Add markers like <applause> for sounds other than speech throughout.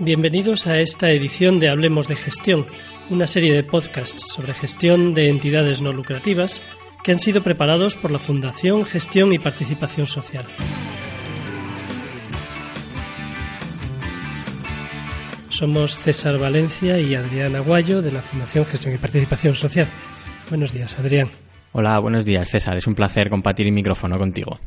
Bienvenidos a esta edición de Hablemos de Gestión, una serie de podcasts sobre gestión de entidades no lucrativas que han sido preparados por la Fundación Gestión y Participación Social. Somos César Valencia y Adrián Aguayo de la Fundación Gestión y Participación Social. Buenos días, Adrián. Hola, buenos días, César. Es un placer compartir el micrófono contigo.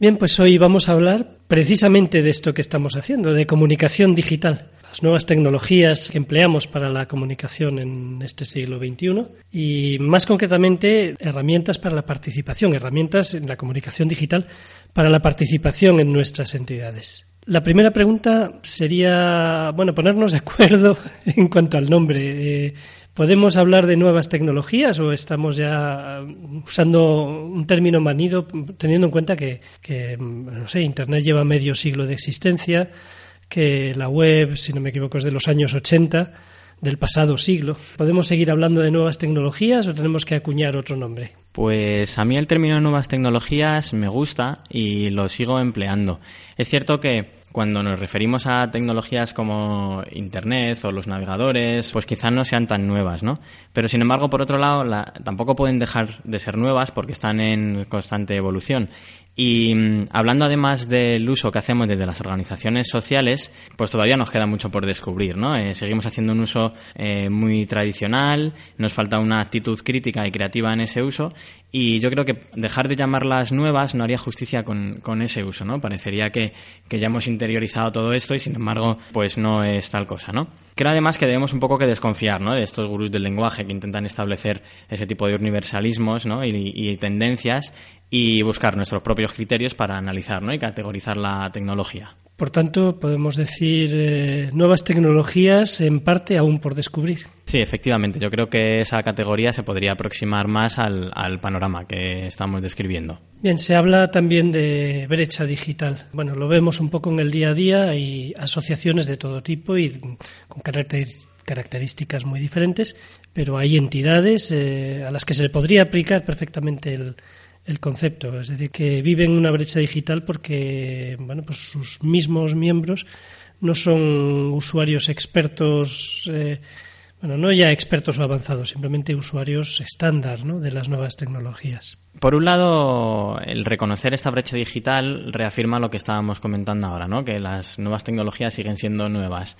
Bien, pues hoy vamos a hablar precisamente de esto que estamos haciendo, de comunicación digital, las nuevas tecnologías que empleamos para la comunicación en este siglo XXI y más concretamente herramientas para la participación, herramientas en la comunicación digital para la participación en nuestras entidades. La primera pregunta sería, bueno, ponernos de acuerdo <laughs> en cuanto al nombre. Eh, ¿Podemos hablar de nuevas tecnologías o estamos ya usando un término manido teniendo en cuenta que, no sé, Internet lleva medio siglo de existencia, que la web, si no me equivoco, es de los años 80 del pasado siglo. ¿Podemos seguir hablando de nuevas tecnologías o tenemos que acuñar otro nombre? Pues a mí el término nuevas tecnologías me gusta y lo sigo empleando. Es cierto que cuando nos referimos a tecnologías como Internet o los navegadores, pues quizás no sean tan nuevas, ¿no? Pero sin embargo, por otro lado, tampoco pueden dejar de ser nuevas porque están en constante evolución. Y mm, hablando además del uso que hacemos desde las organizaciones sociales, pues todavía nos queda mucho por descubrir, ¿no? Eh, seguimos haciendo un uso eh, muy tradicional, nos falta una actitud crítica y creativa en ese uso y yo creo que dejar de llamarlas nuevas no haría justicia con, con ese uso, ¿no? Parecería que, que, ya hemos interiorizado todo esto y sin embargo, pues no es tal cosa, ¿no? Creo además que debemos un poco que desconfiar, ¿no? De estos gurús del lenguaje que intentan establecer ese tipo de universalismos, ¿no? Y, y tendencias y buscar nuestros propios criterios para analizar, ¿no? Y categorizar la tecnología. Por tanto, podemos decir eh, nuevas tecnologías en parte aún por descubrir. Sí, efectivamente. Yo creo que esa categoría se podría aproximar más al, panorama que estamos describiendo. Bien, se habla también de brecha digital. Bueno, lo vemos un poco en el día a día. Hay asociaciones de todo tipo y con características muy diferentes, pero hay entidades eh, a las que se le podría aplicar perfectamente el, el concepto, es decir, que viven una brecha digital porque bueno, pues sus mismos miembros no son usuarios expertos, eh, bueno, no ya expertos o avanzados, simplemente usuarios estándar ¿no? de las nuevas tecnologías. Por un lado, el reconocer esta brecha digital reafirma lo que estábamos comentando ahora, ¿no? que las nuevas tecnologías siguen siendo nuevas.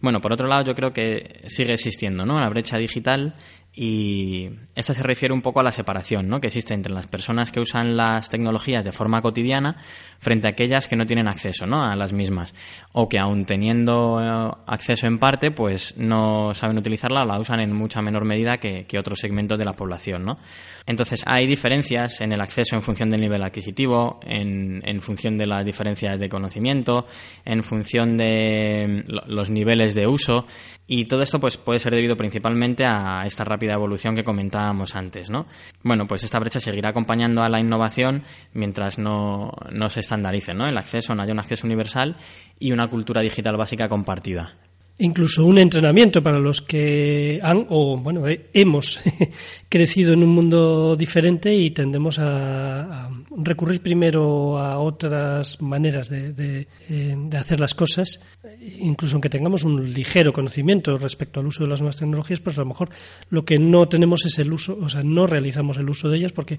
Bueno, por otro lado, yo creo que sigue existiendo ¿no? la brecha digital y esta se refiere un poco a la separación ¿no? que existe entre las personas que usan las tecnologías de forma cotidiana frente a aquellas que no tienen acceso ¿no? a las mismas o que aun teniendo eh, acceso en parte pues no saben utilizarla o la usan en mucha menor medida que, que otros segmentos de la población. ¿no? Entonces hay diferencias en el acceso en función del nivel adquisitivo, en, en función de las diferencias de conocimiento, en función de mm, los niveles de uso y todo esto pues puede ser debido principalmente a esta rápida evolución que comentábamos antes, ¿no? Bueno, pues esta brecha seguirá acompañando a la innovación mientras no, no se estandarice, ¿no? El acceso, no haya un acceso universal y una cultura digital básica compartida incluso un entrenamiento para los que han o bueno eh, hemos <laughs> crecido en un mundo diferente y tendemos a, recurrir primero a otras maneras de, eh, de, hacer las cosas. Incluso aunque tengamos un ligero conocimiento respecto al uso de las nuevas tecnologías pues a lo mejor lo que no tenemos es el uso o sea no realizamos el uso de ellas porque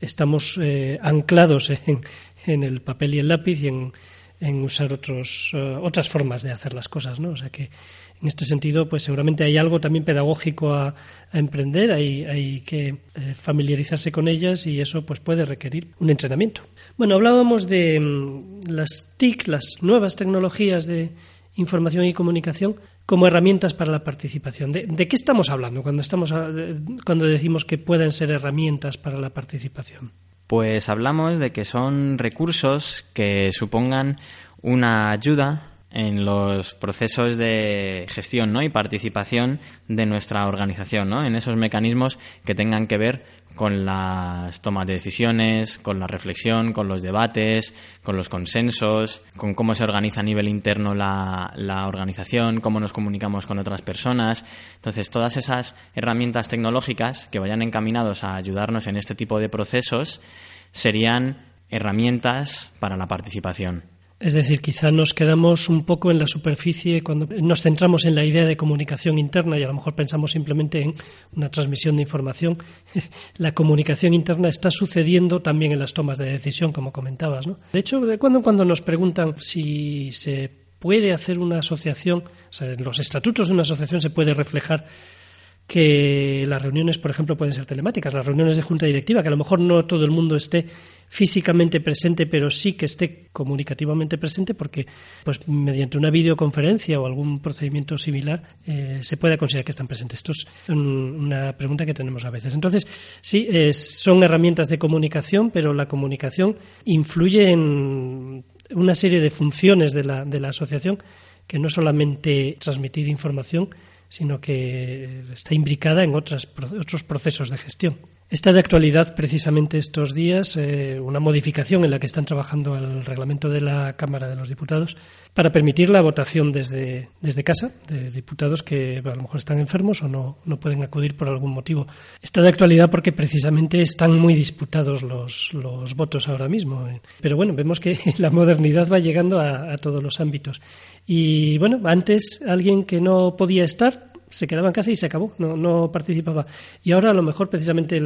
estamos eh, anclados en, en el papel y el lápiz y en en usar otros, eh, otras formas de hacer las cosas, ¿no? O sea que en este sentido, pues seguramente hay algo también pedagógico a, emprender, hay, hay que eh, familiarizarse con ellas y eso pues puede requerir un entrenamiento. Bueno, hablábamos de mm, las TIC, las nuevas tecnologías de información y comunicación como herramientas para la participación. ¿De, qué estamos hablando cuando, estamos cuando decimos que pueden ser herramientas para la participación? Pues hablamos de que son recursos que supongan una ayuda en los procesos de gestión ¿no? y participación de nuestra organización, ¿no? en esos mecanismos que tengan que ver con las tomas de decisiones, con la reflexión, con los debates, con los consensos, con cómo se organiza a nivel interno la, organización, cómo nos comunicamos con otras personas. Entonces, todas esas herramientas tecnológicas que vayan encaminados a ayudarnos en este tipo de procesos serían herramientas para la participación. Es decir, quizá nos quedamos un poco en la superficie cuando nos centramos en la idea de comunicación interna y a lo mejor pensamos simplemente en una transmisión de información. <laughs> la comunicación interna está sucediendo también en las tomas de decisión, como comentabas. ¿no? De hecho, de cuando en cuando nos preguntan si se puede hacer una asociación, o sea, los estatutos de una asociación se puede reflejar que las reuniones, por ejemplo, pueden ser telemáticas, las reuniones de junta directiva, que a lo mejor no todo el mundo esté físicamente presente, pero sí que esté comunicativamente presente, porque pues mediante una videoconferencia o algún procedimiento similar eh, se puede considerar que están presentes. Esto es una pregunta que tenemos a veces. Entonces, sí, son herramientas de comunicación, pero la comunicación influye en una serie de funciones de la, de la asociación que no solamente transmitir información, sino que está imbricada en otras, otros procesos de gestión. Está de actualidad precisamente estos días eh, una modificación en la que están trabajando al reglamento de la Cámara de los Diputados para permitir la votación desde, desde casa de diputados que a lo mejor están enfermos o no, no pueden acudir por algún motivo. Está de actualidad porque precisamente están muy disputados los, los votos ahora mismo. Eh. Pero bueno, vemos que <laughs> la modernidad va llegando a todos los ámbitos. Y bueno, antes alguien que no podía estar se quedaba en casa y se acabó, no, no participaba. Y ahora a lo mejor precisamente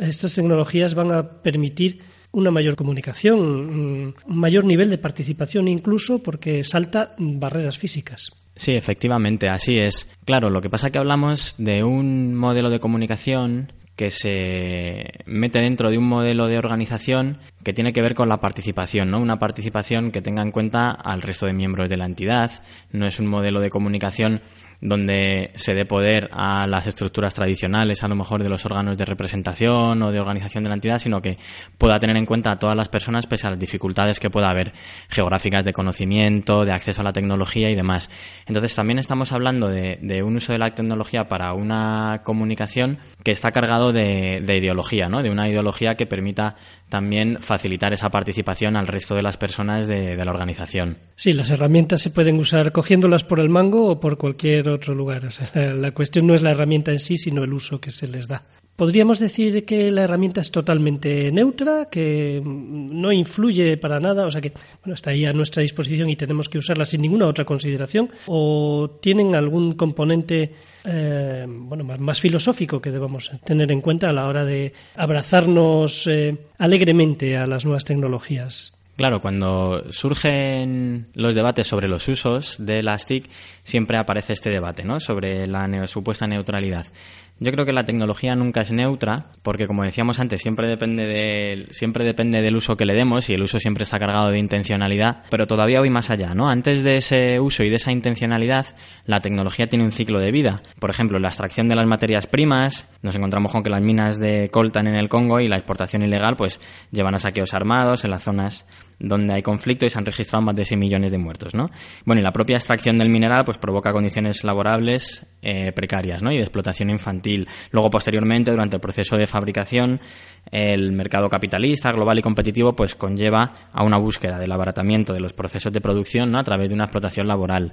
estas tecnologías van a permitir una mayor comunicación, un mayor nivel de participación incluso porque salta barreras físicas. Sí, efectivamente, así es. Claro, lo que pasa es que hablamos de un modelo de comunicación que se mete dentro de un modelo de organización que tiene que ver con la participación, ¿no? Una participación que tenga en cuenta al resto de miembros de la entidad. No es un modelo de comunicación donde se dé poder a las estructuras tradicionales, a lo mejor de los órganos de representación o de organización de la entidad, sino que pueda tener en cuenta a todas las personas pese a las dificultades que pueda haber geográficas de conocimiento, de acceso a la tecnología y demás. Entonces también estamos hablando de, un uso de la tecnología para una comunicación que está cargado de, ideología, ¿no? De una ideología que permita también facilitar esa participación al resto de las personas de, de la organización. Sí, las herramientas se pueden usar cogiéndolas por el mango o por cualquier otro lugar. la cuestión no es la herramienta en sí, sino el uso que se les da. Podríamos decir que la herramienta es totalmente neutra, que no influye para nada, o sea que bueno, está ahí a nuestra disposición y tenemos que usarla sin ninguna otra consideración, o tienen algún componente eh, bueno, más, filosófico que debamos tener en cuenta a la hora de abrazarnos eh, alegremente a las nuevas tecnologías. Claro, cuando surgen los debates sobre los usos de las TIC, siempre aparece este debate, ¿no? Sobre la supuesta neutralidad. Yo creo que la tecnología nunca es neutra, porque como decíamos antes, siempre depende, de, siempre depende del uso que le demos y el uso siempre está cargado de intencionalidad, pero todavía voy más allá, ¿no? Antes de ese uso y de esa intencionalidad, la tecnología tiene un ciclo de vida. Por ejemplo, la extracción de las materias primas, nos encontramos con que las minas de coltan en el Congo y la exportación ilegal, pues llevan a saqueos armados en las zonas donde hay conflicto y se han registrado más de 6 millones de muertos, ¿no? Bueno, y la propia extracción del mineral, pues provoca condiciones laborables eh, precarias, ¿no? Y de explotación infantil Luego, posteriormente, durante el proceso de fabricación, el mercado capitalista, global y competitivo, pues conlleva a una búsqueda del abaratamiento de los procesos de producción ¿no? a través de una explotación laboral.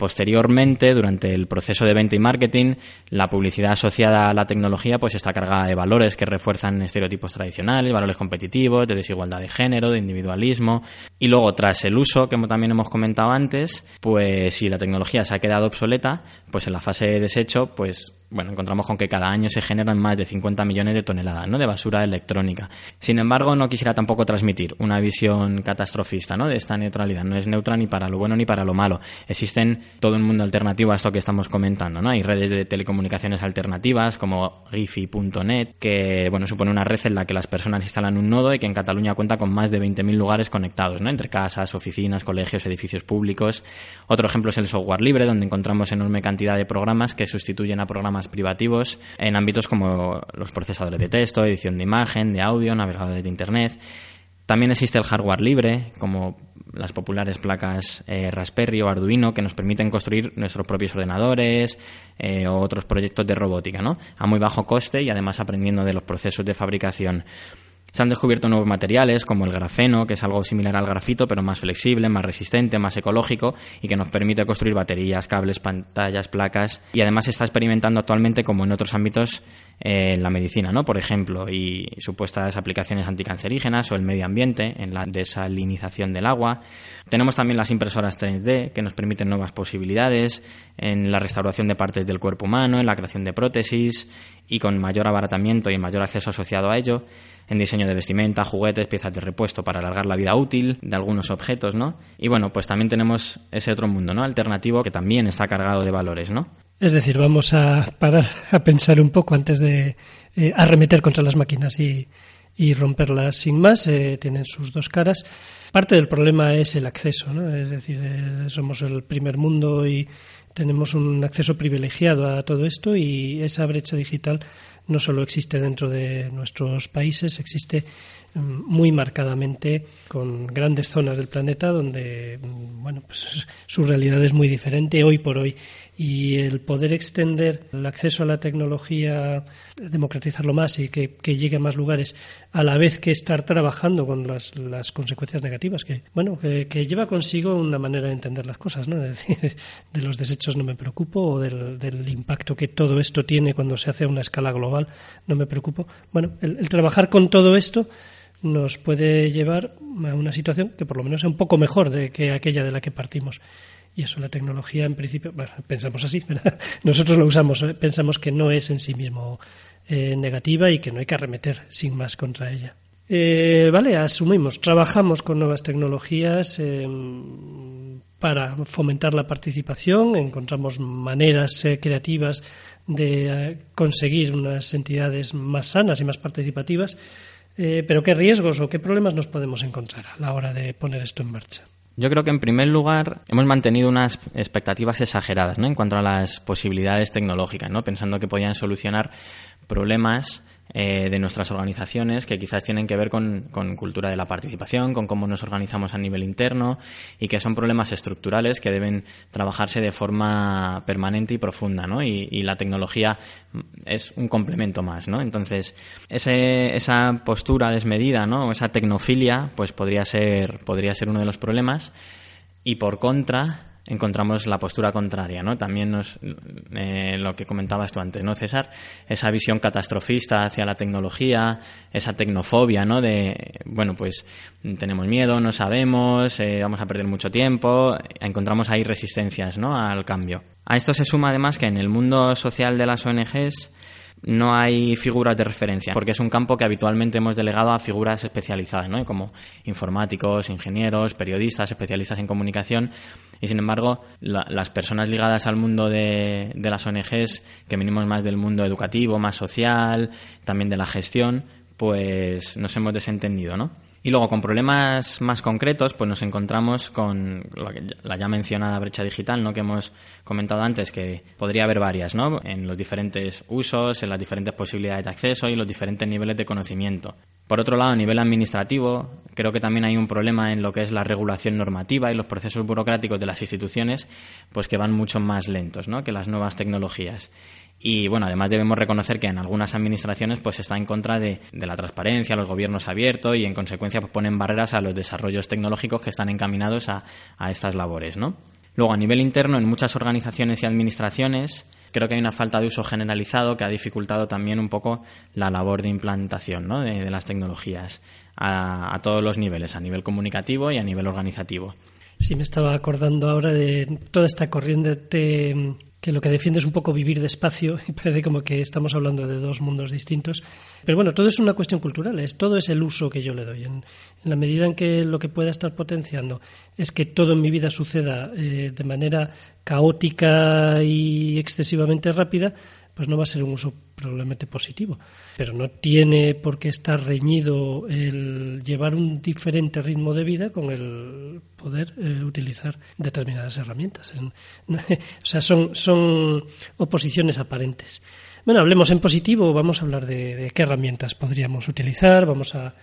Posteriormente, durante el proceso de venta y marketing, la publicidad asociada a la tecnología pues está cargada de valores que refuerzan estereotipos tradicionales, valores competitivos, de desigualdad de género, de individualismo. Y luego, tras el uso, que también hemos comentado antes, pues si la tecnología se ha quedado obsoleta, pues en la fase de desecho, pues bueno, encontramos con que cada año se generan más de 50 millones de toneladas ¿no? de basura electrónica. Sin embargo, no quisiera tampoco transmitir una visión catastrofista ¿no? de esta neutralidad. No es neutra ni para lo bueno ni para lo malo. Existen todo un mundo alternativo a esto que estamos comentando. ¿no? Hay redes de telecomunicaciones alternativas como Gifi.net, que bueno, supone una red en la que las personas instalan un nodo y que en Cataluña cuenta con más de 20.000 lugares conectados, ¿no? entre casas, oficinas, colegios, edificios públicos. Otro ejemplo es el software libre, donde encontramos enorme cantidad de programas que sustituyen a programas privativos en ámbitos como los procesadores de texto, edición de imagen, de audio, navegadores de Internet. También existe el hardware libre, como las populares placas eh, Raspberry o Arduino, que nos permiten construir nuestros propios ordenadores eh, o otros proyectos de robótica, ¿no? A muy bajo coste y además aprendiendo de los procesos de fabricación. Se han descubierto nuevos materiales como el grafeno, que es algo similar al grafito, pero más flexible, más resistente, más ecológico y que nos permite construir baterías, cables, pantallas, placas. Y además se está experimentando actualmente, como en otros ámbitos, eh, en la medicina, ¿no? Por ejemplo, y supuestas aplicaciones anticancerígenas o el medio ambiente, en la desalinización del agua. Tenemos también las impresoras 3D, que nos permiten nuevas posibilidades en la restauración de partes del cuerpo humano, en la creación de prótesis y con mayor abaratamiento y mayor acceso asociado a ello en diseño de vestimenta, juguetes, piezas de repuesto para alargar la vida útil de algunos objetos, ¿no? Y bueno, pues también tenemos ese otro mundo, ¿no? Alternativo que también está cargado de valores, ¿no? Es decir, vamos a parar a pensar un poco antes de eh, arremeter contra las máquinas y, romperlas sin más. Eh, tienen sus dos caras. Parte del problema es el acceso, ¿no? Es decir, eh, somos el primer mundo y tenemos un acceso privilegiado a todo esto y esa brecha digital no solo existe dentro de nuestros países, existe mm, muy marcadamente con grandes zonas del planeta donde mm, bueno, pues su realidad es muy diferente hoy por hoy y el poder extender el acceso a la tecnología, democratizarlo más y que, llegue a más lugares, a la vez que estar trabajando con las, las consecuencias negativas, que bueno, que, lleva consigo una manera de entender las cosas, ¿no? Es decir, <laughs> de los desechos no me preocupo, o del, del impacto que todo esto tiene cuando se hace a una escala global, no me preocupo. Bueno, el, trabajar con todo esto nos puede llevar a una situación que por lo menos es un poco mejor de que aquella de la que partimos. Y eso, la tecnología, en principio, bueno, pensamos así, <laughs> nosotros lo usamos, ¿eh? pensamos que no es en sí mismo eh, negativa y que no hay que arremeter sin más contra ella. Eh, vale, asumimos, trabajamos con nuevas tecnologías para fomentar la participación, encontramos maneras creativas de conseguir unas entidades más sanas y más participativas, pero ¿qué riesgos o qué problemas nos podemos encontrar a la hora de poner esto en marcha? Yo creo que en primer lugar hemos mantenido unas expectativas exageradas ¿no? en cuanto a las posibilidades tecnológicas, ¿no? pensando que podían solucionar problemas eh, de nuestras organizaciones que quizás tienen que ver con, cultura de la participación, con cómo nos organizamos a nivel interno y que son problemas estructurales que deben trabajarse de forma permanente y profunda, ¿no? Y, la tecnología es un complemento más, ¿no? Entonces, ese, esa postura desmedida, ¿no? Esa tecnofilia, pues podría ser, podría ser uno de los problemas. Y por contra, encontramos la postura contraria, ¿no? También nos, eh, lo que comentabas tú antes, ¿no, César? Esa visión catastrofista hacia la tecnología, esa tecnofobia, ¿no? De, bueno, pues tenemos miedo, no sabemos, eh, vamos a perder mucho tiempo, encontramos ahí resistencias, ¿no? Al cambio. A esto se suma además que en el mundo social de las ONGs no hay figuras de referencia, porque es un campo que habitualmente hemos delegado a figuras especializadas, ¿no? como informáticos, ingenieros, periodistas, especialistas en comunicación, y sin embargo, las personas ligadas al mundo de, de las ONGs, que venimos más del mundo educativo, más social, también de la gestión, pues nos hemos desentendido, ¿no? Y luego, con problemas más concretos, pues nos encontramos con la ya mencionada brecha digital, ¿no? Que hemos comentado antes, que podría haber varias, ¿no? En los diferentes usos, en las diferentes posibilidades de acceso y los diferentes niveles de conocimiento. Por otro lado, a nivel administrativo, creo que también hay un problema en lo que es la regulación normativa y los procesos burocráticos de las instituciones, pues que van mucho más lentos, ¿no? Que las nuevas tecnologías. Y bueno, además debemos reconocer que en algunas administraciones pues está en contra de, la transparencia, los gobiernos abiertos y en consecuencia pues, ponen barreras a los desarrollos tecnológicos que están encaminados a, a estas labores, ¿no? Luego, a nivel interno, en muchas organizaciones y administraciones, creo que hay una falta de uso generalizado que ha dificultado también un poco la labor de implantación ¿no? de, las tecnologías a, todos los niveles, a nivel comunicativo y a nivel organizativo. Sí, me estaba acordando ahora de toda esta corriente que lo que defiende es un poco vivir despacio <laughs> y parece como que estamos hablando de dos mundos distintos. Pero bueno, todo es una cuestión cultural, es todo es el uso que yo le doy. En, la medida en que lo que pueda estar potenciando es que todo en mi vida suceda eh, de manera caótica y excesivamente rápida, pues no va a ser un uso probablemente positivo. Pero no tiene por qué estar reñido el llevar un diferente ritmo de vida con el poder eh, utilizar determinadas herramientas. <laughs> o sea, son, son oposiciones aparentes. Bueno, hablemos en positivo, vamos a hablar de, qué herramientas podríamos utilizar, vamos a,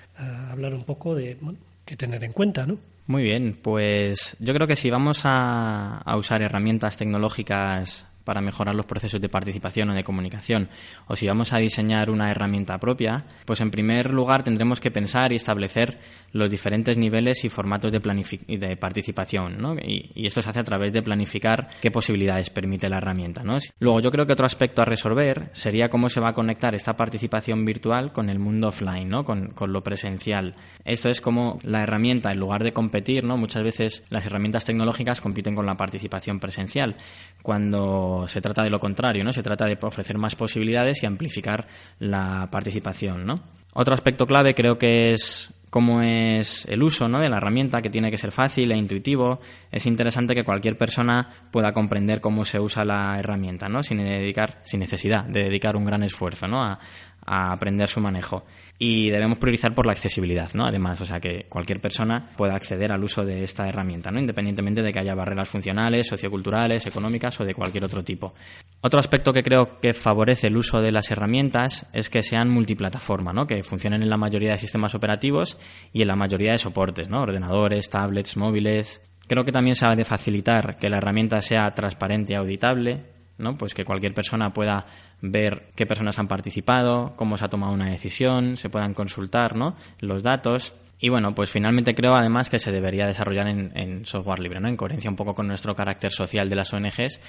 hablar un poco de qué tener en cuenta, ¿no? Muy bien, pues yo creo que si vamos a usar herramientas tecnológicas para mejorar los procesos de participación o de comunicación, o si vamos a diseñar una herramienta propia, pues en primer lugar tendremos que pensar y establecer los diferentes niveles y formatos de, de participación, ¿no? Y, esto se hace a través de planificar qué posibilidades permite la herramienta, ¿no? Luego, yo creo que otro aspecto a resolver sería cómo se va a conectar esta participación virtual con el mundo offline, ¿no? Con, con lo presencial. Esto es como la herramienta, en lugar de competir, ¿no? Muchas veces las herramientas tecnológicas compiten con la participación presencial, cuando se trata de lo contrario, ¿no? Se trata de ofrecer más posibilidades y amplificar la participación, ¿no? Otro aspecto clave creo que es cómo es el uso ¿no? de la herramienta, que tiene que ser fácil e intuitivo. Es interesante que cualquier persona pueda comprender cómo se usa la herramienta, ¿no? sin, dedicar, sin necesidad de dedicar un gran esfuerzo ¿no? a, a aprender su manejo y debemos priorizar por la accesibilidad, ¿no? Además, o sea, que cualquier persona pueda acceder al uso de esta herramienta, ¿no? Independientemente de que haya barreras funcionales, socioculturales, económicas o de cualquier otro tipo. Otro aspecto que creo que favorece el uso de las herramientas es que sean multiplataforma, ¿no? Que funcionen en la mayoría de sistemas operativos y en la mayoría de soportes, ¿no? Ordenadores, tablets, móviles. Creo que también se ha de facilitar que la herramienta sea transparente y auditable, ¿no? Pues que cualquier persona pueda ver qué personas han participado, cómo se ha tomado una decisión, se puedan consultar, ¿no? Los datos. Y bueno, pues finalmente creo además que se debería desarrollar en, software libre, ¿no? En coherencia un poco con nuestro carácter social de las ONGs.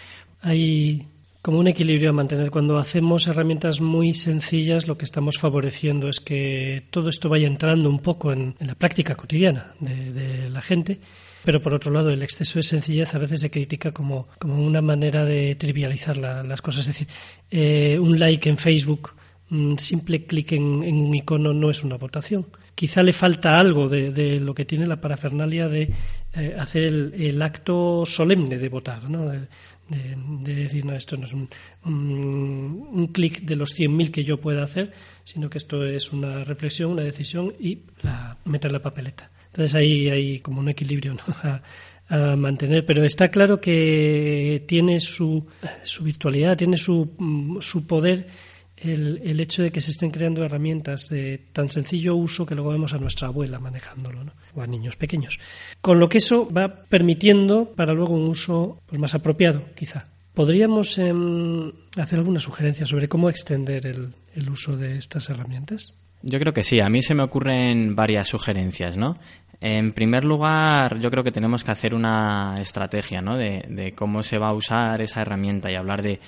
Hay como un equilibrio a mantener. Cuando hacemos herramientas muy sencillas, lo que estamos favoreciendo es que todo esto vaya entrando un poco en, la práctica cotidiana de la gente pero por otro lado, el exceso de sencillez a veces se critica como, como una manera de trivializar las cosas. Es decir, eh, un like en Facebook, un simple clic en, un icono no es una votación. Quizá le falta algo de, lo que tiene la parafernalia de eh, hacer el, acto solemne de votar, ¿no? De, decir, no, esto no es un, un, clic de los 100.000 que yo pueda hacer, sino que esto es una reflexión, una decisión y la, meter la papeleta. Entonces ahí hay como un equilibrio <laughs> a, mantener, pero está claro que tiene su, su virtualidad, tiene su, mm, su poder el, el, hecho de que se estén creando herramientas de tan sencillo uso que luego vemos a nuestra abuela manejándolo, ¿no? o a niños pequeños. Con lo que eso va permitiendo para luego un uso pues, más apropiado, quizá. ¿Podríamos em, hacer alguna sugerencia sobre cómo extender el, el uso de estas herramientas? Yo creo que sí. A mí se me ocurren varias sugerencias, ¿no? En primer lugar, yo creo que tenemos que hacer una estrategia, ¿no? De, cómo se va a usar esa herramienta y hablar de,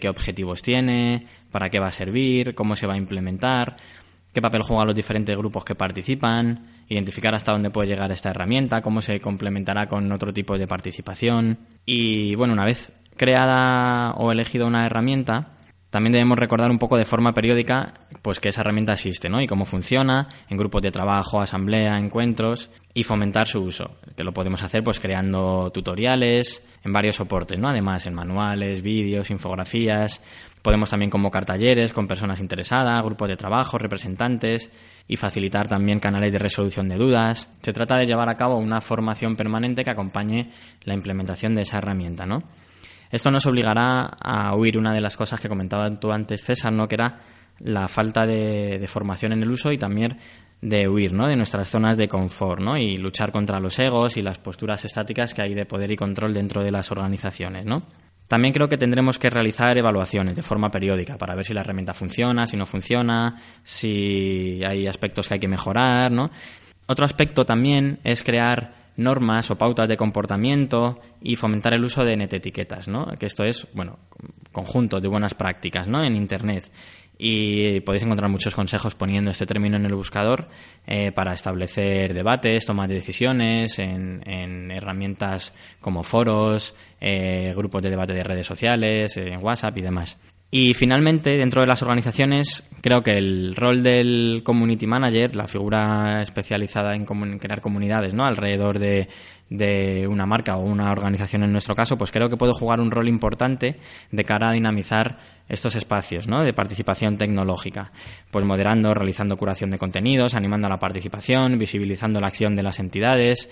qué objetivos tiene, para qué va a servir, cómo se va a implementar, qué papel juegan los diferentes grupos que participan, identificar hasta dónde puede llegar esta herramienta, cómo se complementará con otro tipo de participación. Y bueno, una vez creada o elegida una herramienta, también debemos recordar un poco de forma periódica pues que esa herramienta existe, ¿no? Y cómo funciona en grupos de trabajo, asamblea, encuentros y fomentar su uso, que lo podemos hacer pues creando tutoriales en varios soportes, ¿no? Además en manuales, vídeos, infografías. Podemos también convocar talleres con personas interesadas, grupos de trabajo, representantes y facilitar también canales de resolución de dudas. Se trata de llevar a cabo una formación permanente que acompañe la implementación de esa herramienta, ¿no? Esto nos obligará a huir una de las cosas que comentaba tú antes, César, ¿no? que era la falta de, formación en el uso y también de huir ¿no? de nuestras zonas de confort ¿no? y luchar contra los egos y las posturas estáticas que hay de poder y control dentro de las organizaciones. ¿no? También creo que tendremos que realizar evaluaciones de forma periódica para ver si la herramienta funciona, si no funciona, si hay aspectos que hay que mejorar. ¿no? Otro aspecto también es crear normas o pautas de comportamiento y fomentar el uso de netetiquetas, ¿no? Que esto es, bueno, conjunto de buenas prácticas, ¿no? En Internet. Y podéis encontrar muchos consejos poniendo este término en el buscador eh, para establecer debates, tomar decisiones en, herramientas como foros, eh, grupos de debate de redes sociales, en WhatsApp y demás. Y finalmente, dentro de las organizaciones, creo que el rol del community manager, la figura especializada en crear comunidades ¿no? alrededor de, una marca o una organización en nuestro caso, pues creo que puede jugar un rol importante de cara a dinamizar estos espacios ¿no? de participación tecnológica, pues moderando, realizando curación de contenidos, animando a la participación, visibilizando la acción de las entidades,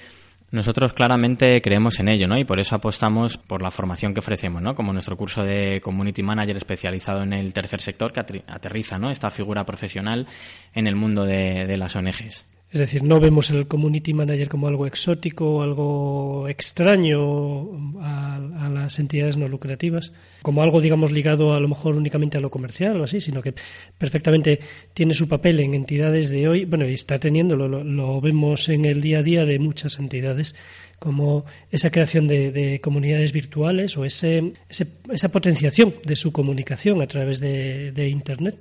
nosotros claramente creemos en ello, ¿no? Y por eso apostamos por la formación que ofrecemos, ¿no? Como nuestro curso de Community Manager especializado en el tercer sector que aterriza, ¿no? Esta figura profesional en el mundo de, las ONGs. Es decir, no vemos el community manager como algo exótico, algo extraño a, las entidades no lucrativas, como algo, digamos, ligado a lo mejor únicamente a lo comercial o así, sino que perfectamente tiene su papel en entidades de hoy, bueno, y está teniendo, lo, vemos en el día a día de muchas entidades, como esa creación de, comunidades virtuales o ese, esa potenciación de su comunicación a través de Internet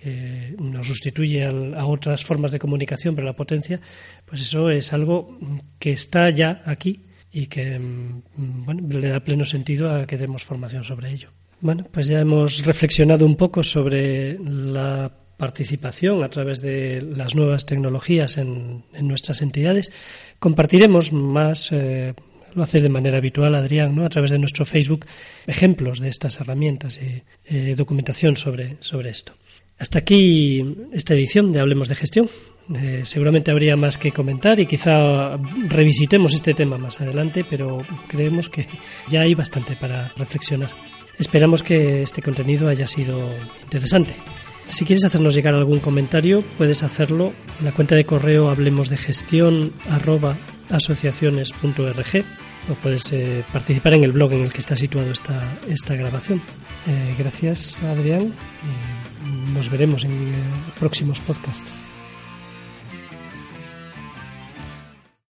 que nos sustituye a otras formas de comunicación, pero la potencia, pues eso es algo que está ya aquí y que mm, bueno, le da pleno sentido a que demos formación sobre ello. Bueno, pues ya hemos reflexionado un poco sobre la participación a través de las nuevas tecnologías en, nuestras entidades. Compartiremos más, eh, lo haces de manera habitual, Adrián, ¿no? a través de nuestro Facebook, ejemplos de estas herramientas y eh, documentación sobre, sobre esto. Hasta aquí esta edición de Hablemos de Gestión. Eh, seguramente habría más que comentar y quizá revisitemos este tema más adelante, pero creemos que ya hay bastante para reflexionar. Esperamos que este contenido haya sido interesante. Si quieres hacernos llegar algún comentario, puedes hacerlo en la cuenta de correo hablemosdegestión@asociaciones.org o puedes eh, participar en el blog en el que está situado esta, esta grabación. Eh, gracias, Adrián. Nos veremos en eh, próximos podcasts.